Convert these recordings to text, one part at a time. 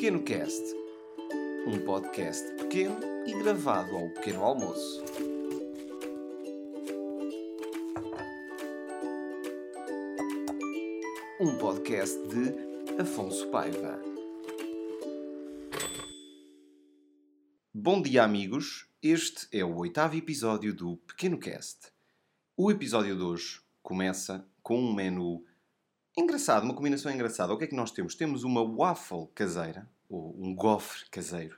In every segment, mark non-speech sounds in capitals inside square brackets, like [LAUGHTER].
Pequeno Cast, um podcast pequeno e gravado ao pequeno almoço. Um podcast de Afonso Paiva. Bom dia, amigos. Este é o oitavo episódio do Pequeno Cast. O episódio de hoje começa com um menu engraçado, uma combinação engraçada. O que é que nós temos? Temos uma waffle caseira, ou um gofre caseiro.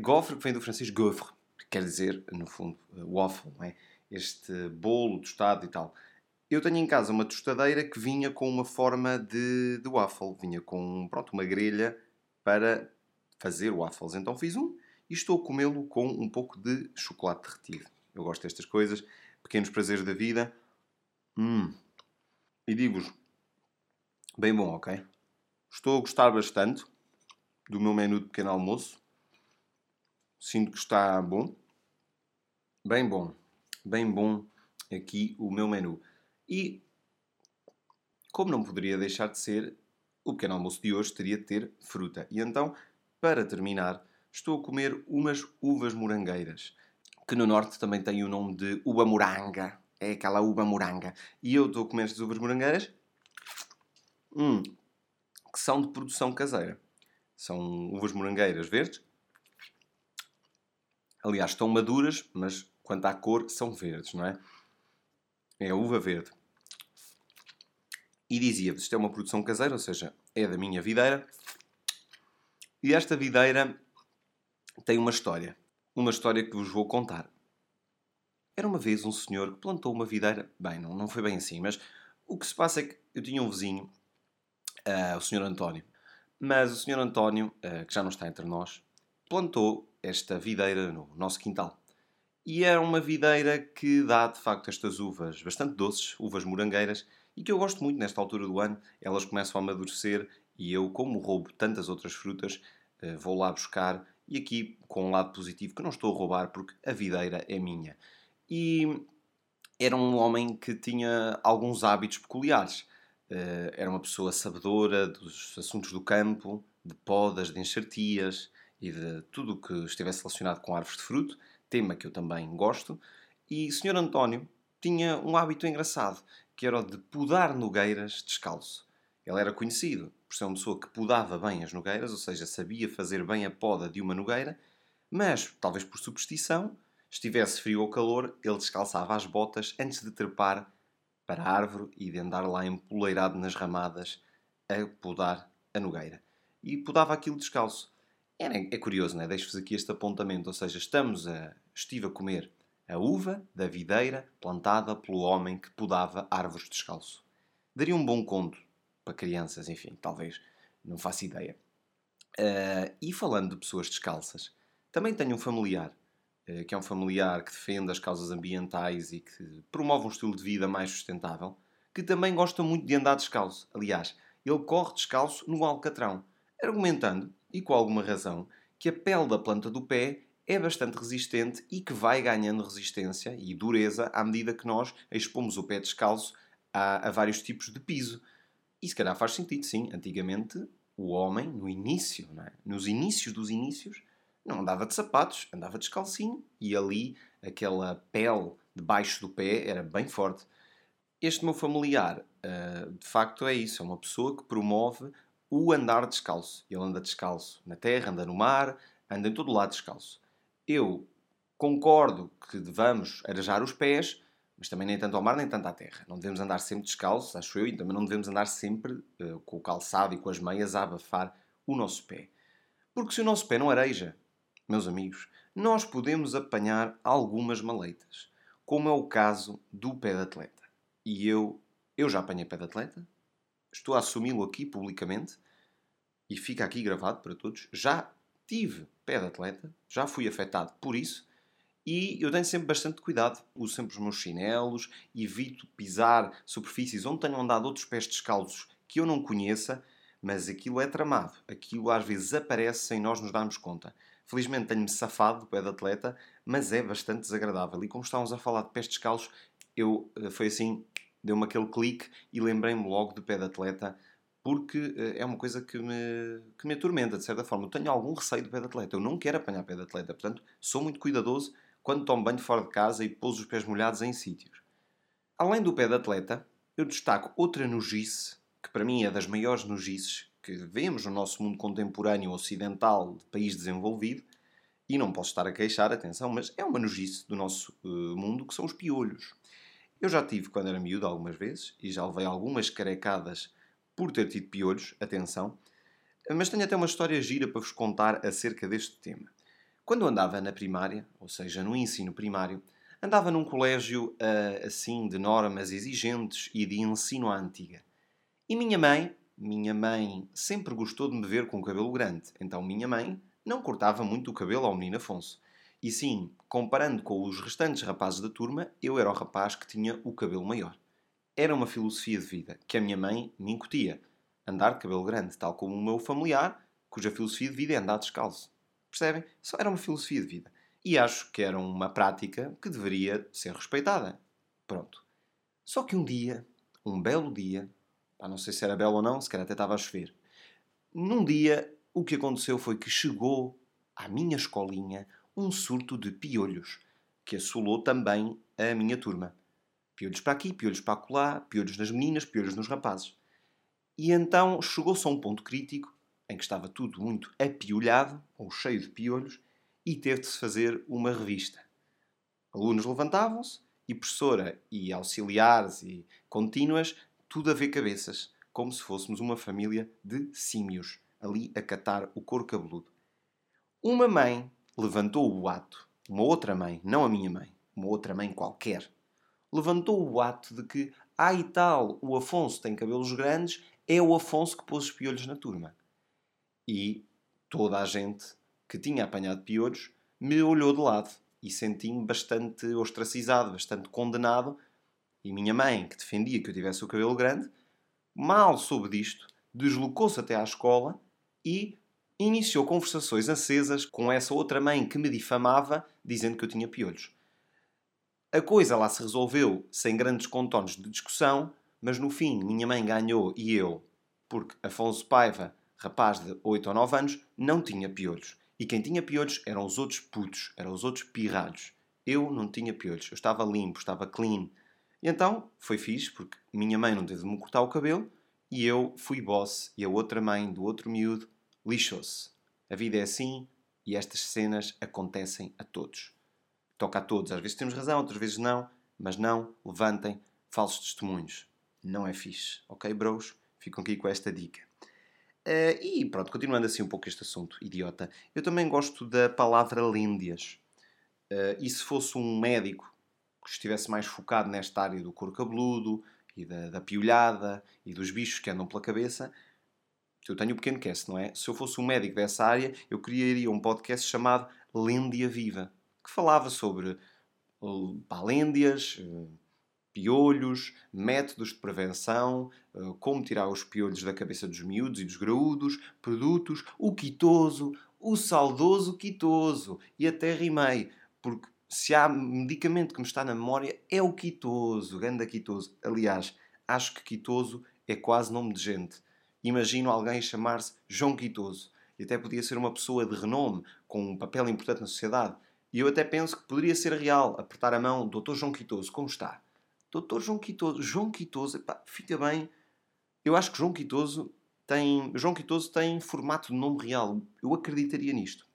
Gofre que vem do francês gaufre, que quer dizer, no fundo, waffle, não é? Este bolo tostado e tal. Eu tenho em casa uma tostadeira que vinha com uma forma de, de waffle. Vinha com, pronto, uma grelha para fazer waffles. Então fiz um e estou a comê-lo com um pouco de chocolate derretido. Eu gosto destas coisas, pequenos prazeres da vida. Hum. E digo-vos, bem bom, ok? Estou a gostar bastante do meu menu de pequeno almoço. Sinto que está bom. Bem bom. Bem bom aqui o meu menu. E, como não poderia deixar de ser, o pequeno almoço de hoje teria de ter fruta. E então, para terminar, estou a comer umas uvas morangueiras, que no norte também tem o nome de uva moranga. É aquela uva moranga. E eu estou a comer estas uvas morangueiras, hum, que são de produção caseira. São uvas morangueiras verdes. Aliás, estão maduras, mas quanto à cor, são verdes, não é? É a uva verde. E dizia-vos, isto é uma produção caseira, ou seja, é da minha videira. E esta videira tem uma história. Uma história que vos vou contar. Era uma vez um senhor que plantou uma videira. Bem, não, não foi bem assim, mas o que se passa é que eu tinha um vizinho, uh, o senhor António. Mas o senhor António, uh, que já não está entre nós, plantou esta videira no nosso quintal. E é uma videira que dá, de facto, estas uvas bastante doces, uvas morangueiras, e que eu gosto muito nesta altura do ano. Elas começam a amadurecer e eu, como roubo tantas outras frutas, uh, vou lá buscar e aqui com um lado positivo que não estou a roubar porque a videira é minha. E era um homem que tinha alguns hábitos peculiares. Uh, era uma pessoa sabedora dos assuntos do campo, de podas, de enxertias e de tudo o que estivesse relacionado com árvores de fruto, tema que eu também gosto. E o Sr. António tinha um hábito engraçado, que era o de podar nogueiras descalço. Ele era conhecido por ser uma pessoa que podava bem as nogueiras, ou seja, sabia fazer bem a poda de uma nogueira, mas, talvez por superstição, estivesse frio ou calor, ele descalçava as botas antes de trepar para a árvore e de andar lá empoleirado nas ramadas a podar a nogueira. E podava aquilo descalço. É, é curioso, não é? Deixo-vos aqui este apontamento, ou seja, estamos a, estive a comer a uva da videira plantada pelo homem que podava árvores descalço. Daria um bom conto para crianças, enfim, talvez, não faço ideia. Uh, e falando de pessoas descalças, também tenho um familiar, que é um familiar que defende as causas ambientais e que promove um estilo de vida mais sustentável, que também gosta muito de andar descalço. Aliás, ele corre descalço no Alcatrão, argumentando, e com alguma razão, que a pele da planta do pé é bastante resistente e que vai ganhando resistência e dureza à medida que nós expomos o pé descalço a, a vários tipos de piso. E se calhar faz sentido, sim. Antigamente, o homem, no início, é? nos inícios dos inícios, não andava de sapatos, andava descalcinho e ali aquela pele debaixo do pé era bem forte. Este meu familiar, uh, de facto, é isso. É uma pessoa que promove o andar descalço. Ele anda descalço na terra, anda no mar, anda em todo lado descalço. Eu concordo que devamos arejar os pés, mas também nem tanto ao mar nem tanto à terra. Não devemos andar sempre descalços, acho eu, e também não devemos andar sempre uh, com o calçado e com as meias a abafar o nosso pé. Porque se o nosso pé não areja, meus amigos, nós podemos apanhar algumas maleitas, como é o caso do pé de atleta. E eu, eu já apanhei pé de atleta, estou a assumi-lo aqui publicamente, e fica aqui gravado para todos, já tive pé de atleta, já fui afetado por isso, e eu tenho sempre bastante cuidado. Uso sempre os meus chinelos, evito pisar superfícies onde tenham andado outros pés descalços que eu não conheça, mas aquilo é tramado. Aquilo às vezes aparece sem nós nos darmos conta. Felizmente tenho-me safado do pé de atleta, mas é bastante desagradável. E como estávamos a falar de pés descalços, eu, eh, foi assim, deu-me aquele clique e lembrei-me logo do pé de atleta porque é uma coisa que me, que me atormenta, de certa forma. Eu tenho algum receio do pé de atleta. Eu não quero apanhar pé de atleta. Portanto, sou muito cuidadoso quando tomo banho fora de casa e pouso os pés molhados em sítios. Além do pé de atleta, eu destaco outra nojice, que para mim é das maiores nojices que vemos no nosso mundo contemporâneo ocidental de país desenvolvido, e não posso estar a queixar, atenção, mas é uma nojice do nosso uh, mundo, que são os piolhos. Eu já tive quando era miúdo algumas vezes, e já levei algumas carecadas por ter tido piolhos, atenção, mas tenho até uma história gira para vos contar acerca deste tema. Quando andava na primária, ou seja, no ensino primário, andava num colégio uh, assim de normas exigentes e de ensino à antiga. E minha mãe, minha mãe sempre gostou de me ver com o cabelo grande, então minha mãe não cortava muito o cabelo ao menino Afonso. E sim, comparando com os restantes rapazes da turma, eu era o rapaz que tinha o cabelo maior. Era uma filosofia de vida que a minha mãe me incutia. Andar de cabelo grande, tal como o meu familiar, cuja filosofia de vida é andar descalço. Percebem? Só era uma filosofia de vida. E acho que era uma prática que deveria ser respeitada. Pronto. Só que um dia, um belo dia, não sei se era belo ou não, se calhar até estava a chover. Num dia o que aconteceu foi que chegou à minha escolinha um surto de piolhos, que assolou também a minha turma. Piolhos para aqui, piolhos para acolá, piolhos nas meninas, piolhos nos rapazes. E então chegou-se a um ponto crítico em que estava tudo muito apiolhado, ou cheio de piolhos, e teve de se fazer uma revista. Alunos levantavam-se, e professora e auxiliares e contínuas, tudo a ver cabeças, como se fôssemos uma família de símios ali a catar o couro cabeludo. Uma mãe levantou o ato, uma outra mãe, não a minha mãe, uma outra mãe qualquer, levantou o ato de que, e tal, o Afonso tem cabelos grandes, é o Afonso que pôs os piolhos na turma. E toda a gente que tinha apanhado piolhos me olhou de lado e senti-me bastante ostracizado, bastante condenado. E minha mãe, que defendia que eu tivesse o cabelo grande, mal soube disto, deslocou-se até à escola e iniciou conversações acesas com essa outra mãe que me difamava, dizendo que eu tinha piolhos. A coisa lá se resolveu sem grandes contornos de discussão, mas no fim minha mãe ganhou e eu, porque Afonso Paiva, rapaz de 8 ou 9 anos, não tinha piolhos. E quem tinha piolhos eram os outros putos, eram os outros pirralhos. Eu não tinha piolhos, eu estava limpo, estava clean. E então foi fixe, porque minha mãe não teve de me cortar o cabelo e eu fui boss e a outra mãe do outro miúdo lixou-se. A vida é assim e estas cenas acontecem a todos. Toca a todos. Às vezes temos razão, outras vezes não, mas não levantem falsos testemunhos. Não é fixe. Ok, bros? Ficam aqui com esta dica. Uh, e pronto, continuando assim um pouco este assunto, idiota, eu também gosto da palavra lêndias. Uh, e se fosse um médico que estivesse mais focado nesta área do couro cabeludo, e da, da piolhada e dos bichos que andam pela cabeça. Eu tenho um pequeno cast, não é? Se eu fosse um médico dessa área, eu criaria um podcast chamado Lêndia Viva, que falava sobre uh, lêndias, uh, piolhos, métodos de prevenção, uh, como tirar os piolhos da cabeça dos miúdos e dos graúdos, produtos, o quitoso, o saudoso quitoso. E até rimei, porque se há medicamento que me está na memória, é o quitoso, ganda quitoso. Aliás, acho que quitoso é quase nome de gente. Imagino alguém chamar-se João Quitoso. E até podia ser uma pessoa de renome, com um papel importante na sociedade. E eu até penso que poderia ser real, apertar a mão, Doutor João Quitoso, como está? Doutor João Quitoso, João Quitoso, epá, fica bem. Eu acho que João Quitoso tem, João Quitoso tem formato de nome real. Eu acreditaria nisto.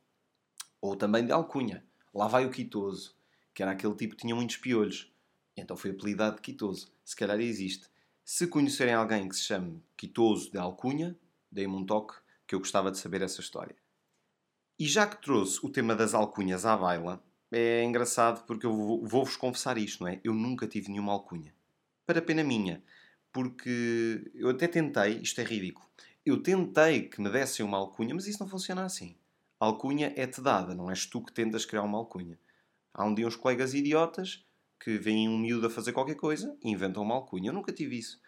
Ou também de alcunha. Lá vai o Quitoso, que era aquele tipo que tinha muitos piolhos. Então foi apelidado de Quitoso. Se calhar existe. Se conhecerem alguém que se chame Quitoso de Alcunha, deem-me um toque que eu gostava de saber essa história. E já que trouxe o tema das alcunhas à baila, é engraçado porque eu vou-vos confessar isto, não é? Eu nunca tive nenhuma alcunha. Para pena minha. Porque eu até tentei, isto é ridículo, eu tentei que me dessem uma alcunha, mas isso não funciona assim alcunha é-te dada, não és tu que tentas criar uma alcunha. Há um dia uns colegas idiotas que veem um miúdo a fazer qualquer coisa e inventam uma alcunha. Eu nunca tive isso.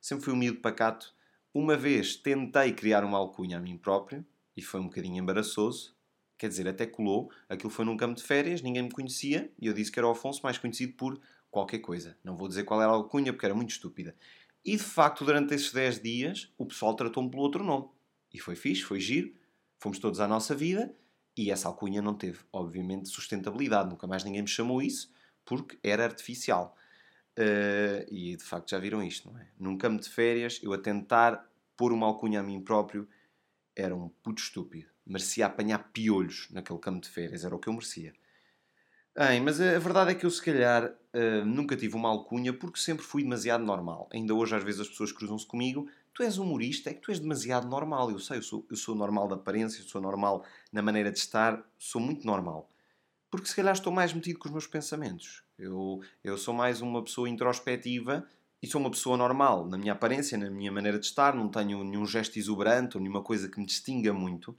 Sempre fui um miúdo pacato. Uma vez tentei criar uma alcunha a mim próprio e foi um bocadinho embaraçoso. Quer dizer, até colou. Aquilo foi num campo de férias, ninguém me conhecia e eu disse que era o Afonso, mais conhecido por qualquer coisa. Não vou dizer qual era a alcunha porque era muito estúpida. E de facto, durante esses 10 dias, o pessoal tratou-me pelo outro nome. E foi fixe, foi giro, fomos todos à nossa vida e essa alcunha não teve, obviamente, sustentabilidade. Nunca mais ninguém me chamou isso porque era artificial. Uh, e de facto já viram isto, não é? Num campo de férias, eu a tentar pôr uma alcunha a mim próprio era um puto estúpido. Merecia apanhar piolhos naquele campo de férias, era o que eu merecia. Bem, mas a verdade é que eu, se calhar, uh, nunca tive uma alcunha porque sempre fui demasiado normal. Ainda hoje, às vezes, as pessoas cruzam-se comigo. Tu és humorista, é que tu és demasiado normal. Eu sei, eu sou, eu sou normal de aparência, eu sou normal na maneira de estar, sou muito normal. Porque, se calhar, estou mais metido com os meus pensamentos. Eu, eu sou mais uma pessoa introspectiva e sou uma pessoa normal na minha aparência, na minha maneira de estar. Não tenho nenhum gesto exuberante ou nenhuma coisa que me distinga muito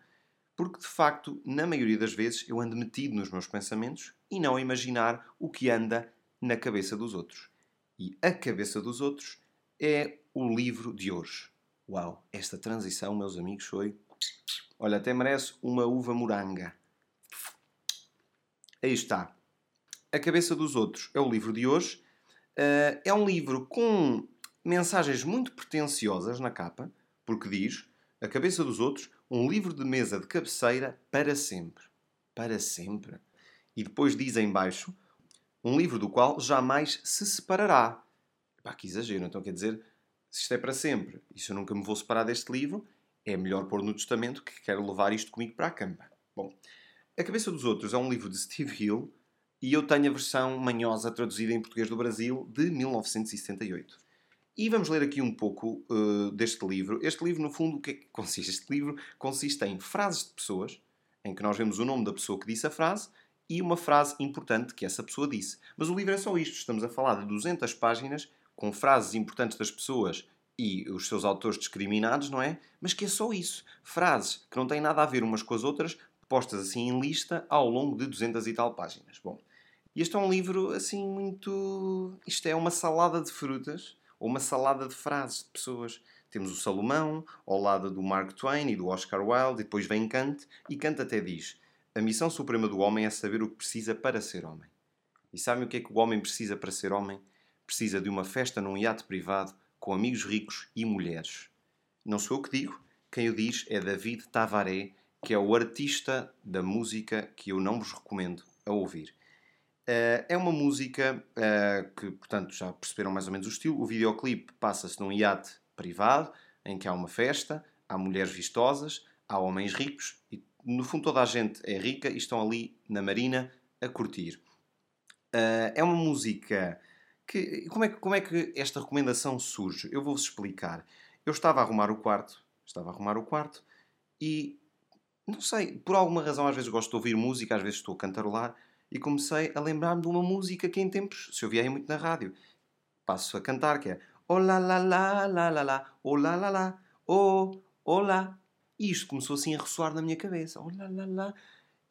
porque de facto, na maioria das vezes, eu ando metido nos meus pensamentos e não a imaginar o que anda na cabeça dos outros. E a cabeça dos outros é o livro de hoje. Uau, esta transição, meus amigos, foi. Olha, até merece uma uva moranga. Aí está. A Cabeça dos Outros é o livro de hoje. Uh, é um livro com mensagens muito pretenciosas na capa, porque diz: A Cabeça dos Outros, um livro de mesa de cabeceira para sempre. Para sempre. E depois diz em baixo, um livro do qual jamais se separará. Pá, que exagero. Então quer dizer, se isto é para sempre e se eu nunca me vou separar deste livro, é melhor pôr no testamento que quero levar isto comigo para a cama. Bom, A Cabeça dos Outros é um livro de Steve Hill e eu tenho a versão manhosa traduzida em português do Brasil de 1978. E vamos ler aqui um pouco uh, deste livro. Este livro, no fundo, o que é que [LAUGHS] consiste? Este livro consiste em frases de pessoas, em que nós vemos o nome da pessoa que disse a frase e uma frase importante que essa pessoa disse. Mas o livro é só isto. Estamos a falar de 200 páginas com frases importantes das pessoas e os seus autores discriminados, não é? Mas que é só isso. Frases que não têm nada a ver umas com as outras, postas assim em lista ao longo de 200 e tal páginas. Bom, este é um livro assim muito. Isto é uma salada de frutas ou uma salada de frases de pessoas. Temos o Salomão, ao lado do Mark Twain e do Oscar Wilde, e depois vem Kant, e Kant até diz: A missão suprema do homem é saber o que precisa para ser homem. E sabem o que é que o homem precisa para ser homem? Precisa de uma festa num iate privado, com amigos ricos e mulheres. Não sou eu que digo, quem o diz é David Tavaré, que é o artista da música que eu não vos recomendo a ouvir. Uh, é uma música uh, que, portanto, já perceberam mais ou menos o estilo. O videoclipe passa-se num iate privado, em que há uma festa, há mulheres vistosas, há homens ricos e, no fundo, toda a gente é rica e estão ali na marina a curtir. Uh, é uma música que. Como é, que. como é que esta recomendação surge? Eu vou-vos explicar. Eu estava a arrumar o quarto, estava a arrumar o quarto e. Não sei, por alguma razão, às vezes gosto de ouvir música, às vezes estou a cantarolar e comecei a lembrar-me de uma música que em tempos se ouvia muito na rádio. Passo a cantar, que é Oh la la la la la la, oh la la la, oh, olá. E isto começou assim a ressoar na minha cabeça. Oh la la la.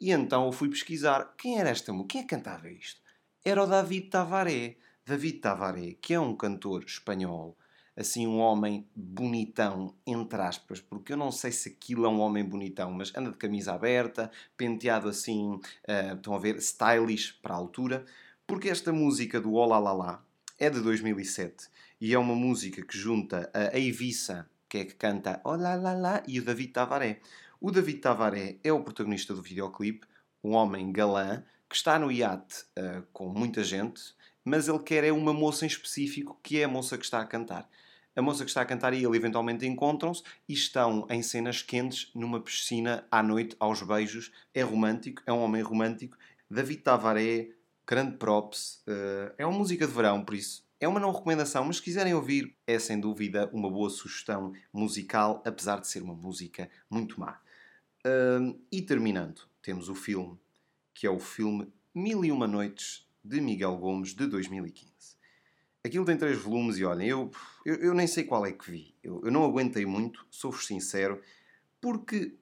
E então eu fui pesquisar quem era esta música, quem é que cantava isto? Era o David Tavaré. David Tavaré, que é um cantor espanhol assim um homem bonitão, entre aspas, porque eu não sei se aquilo é um homem bonitão, mas anda de camisa aberta, penteado assim, uh, estão a ver, stylish para a altura, porque esta música do Olá Lá Lá é de 2007 e é uma música que junta a Eivissa, que é que canta Olá Lá Lá, e o David Tavaré. O David Tavaré é o protagonista do videoclipe, um homem galã que está no iate uh, com muita gente, mas ele quer é uma moça em específico, que é a moça que está a cantar. A moça que está a cantar e ele eventualmente encontram-se e estão em cenas quentes numa piscina à noite, aos beijos. É romântico, é um homem romântico. David Tavaré, grande props. Uh, é uma música de verão, por isso é uma não recomendação, mas se quiserem ouvir, é sem dúvida uma boa sugestão musical, apesar de ser uma música muito má. Uh, e terminando, temos o filme, que é o filme Mil e Uma Noites, de Miguel Gomes, de 2015. Aquilo tem três volumes e olhem, eu, eu, eu, nem sei qual é que vi. Eu, eu não aguentei muito, sou-vos sincero, porque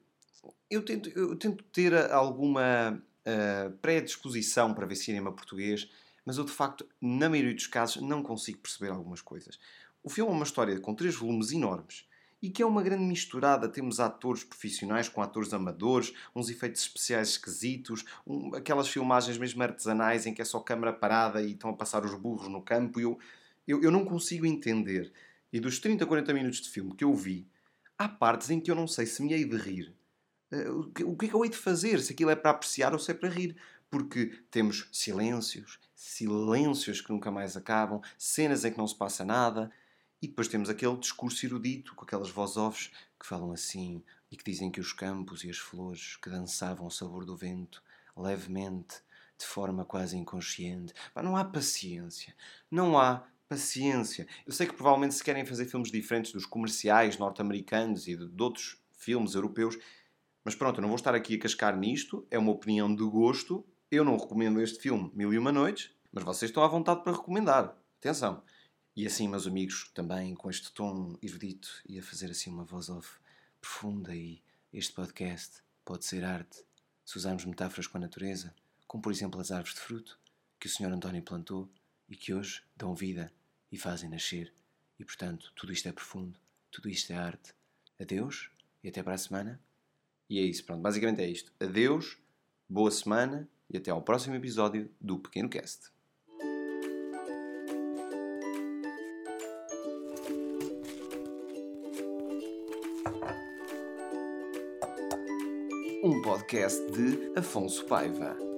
eu tento, eu tento ter alguma uh, predisposição para ver cinema português, mas eu de facto, na maioria dos casos, não consigo perceber algumas coisas. O filme é uma história com três volumes enormes e que é uma grande misturada. Temos atores profissionais com atores amadores, uns efeitos especiais esquisitos, um, aquelas filmagens mesmo artesanais em que é só câmara parada e estão a passar os burros no campo. Eu, eu, eu não consigo entender E dos 30, 40 minutos de filme que eu vi, há partes em que eu não sei se me hei de rir. Uh, o, que, é que eu hei de fazer? Se aquilo é para apreciar ou se é para rir. Porque temos silêncios, silêncios que nunca mais acabam, cenas em que não se passa nada, e depois temos aquele discurso erudito, com aquelas voz-offs que falam assim e que dizem que os campos e as flores que dançavam ao sabor do vento, levemente, de forma quase inconsciente. Pá, não há paciência. Não há paciência. Eu sei que provavelmente se querem fazer filmes diferentes dos comerciais norte-americanos e de outros filmes europeus, mas pronto, eu não vou estar aqui a cascar nisto, é uma opinião de gosto. Eu não recomendo este filme Mil e Uma Noites, mas vocês estão à vontade para recomendar. Atenção. E assim, meus amigos, também com este tom erudito e a fazer assim uma voz off profunda e este podcast pode ser arte se usarmos metáforas com a natureza, como por exemplo as árvores de fruto que o Sr. António plantou e que hoje dão vida e fazem nascer. E portanto, tudo isto é profundo, tudo isto é arte. Adeus e até para a semana. E é isso, pronto, basicamente é isto. Adeus, boa semana e até ao próximo episódio do Pequeno Cast. Um podcast de Afonso Paiva.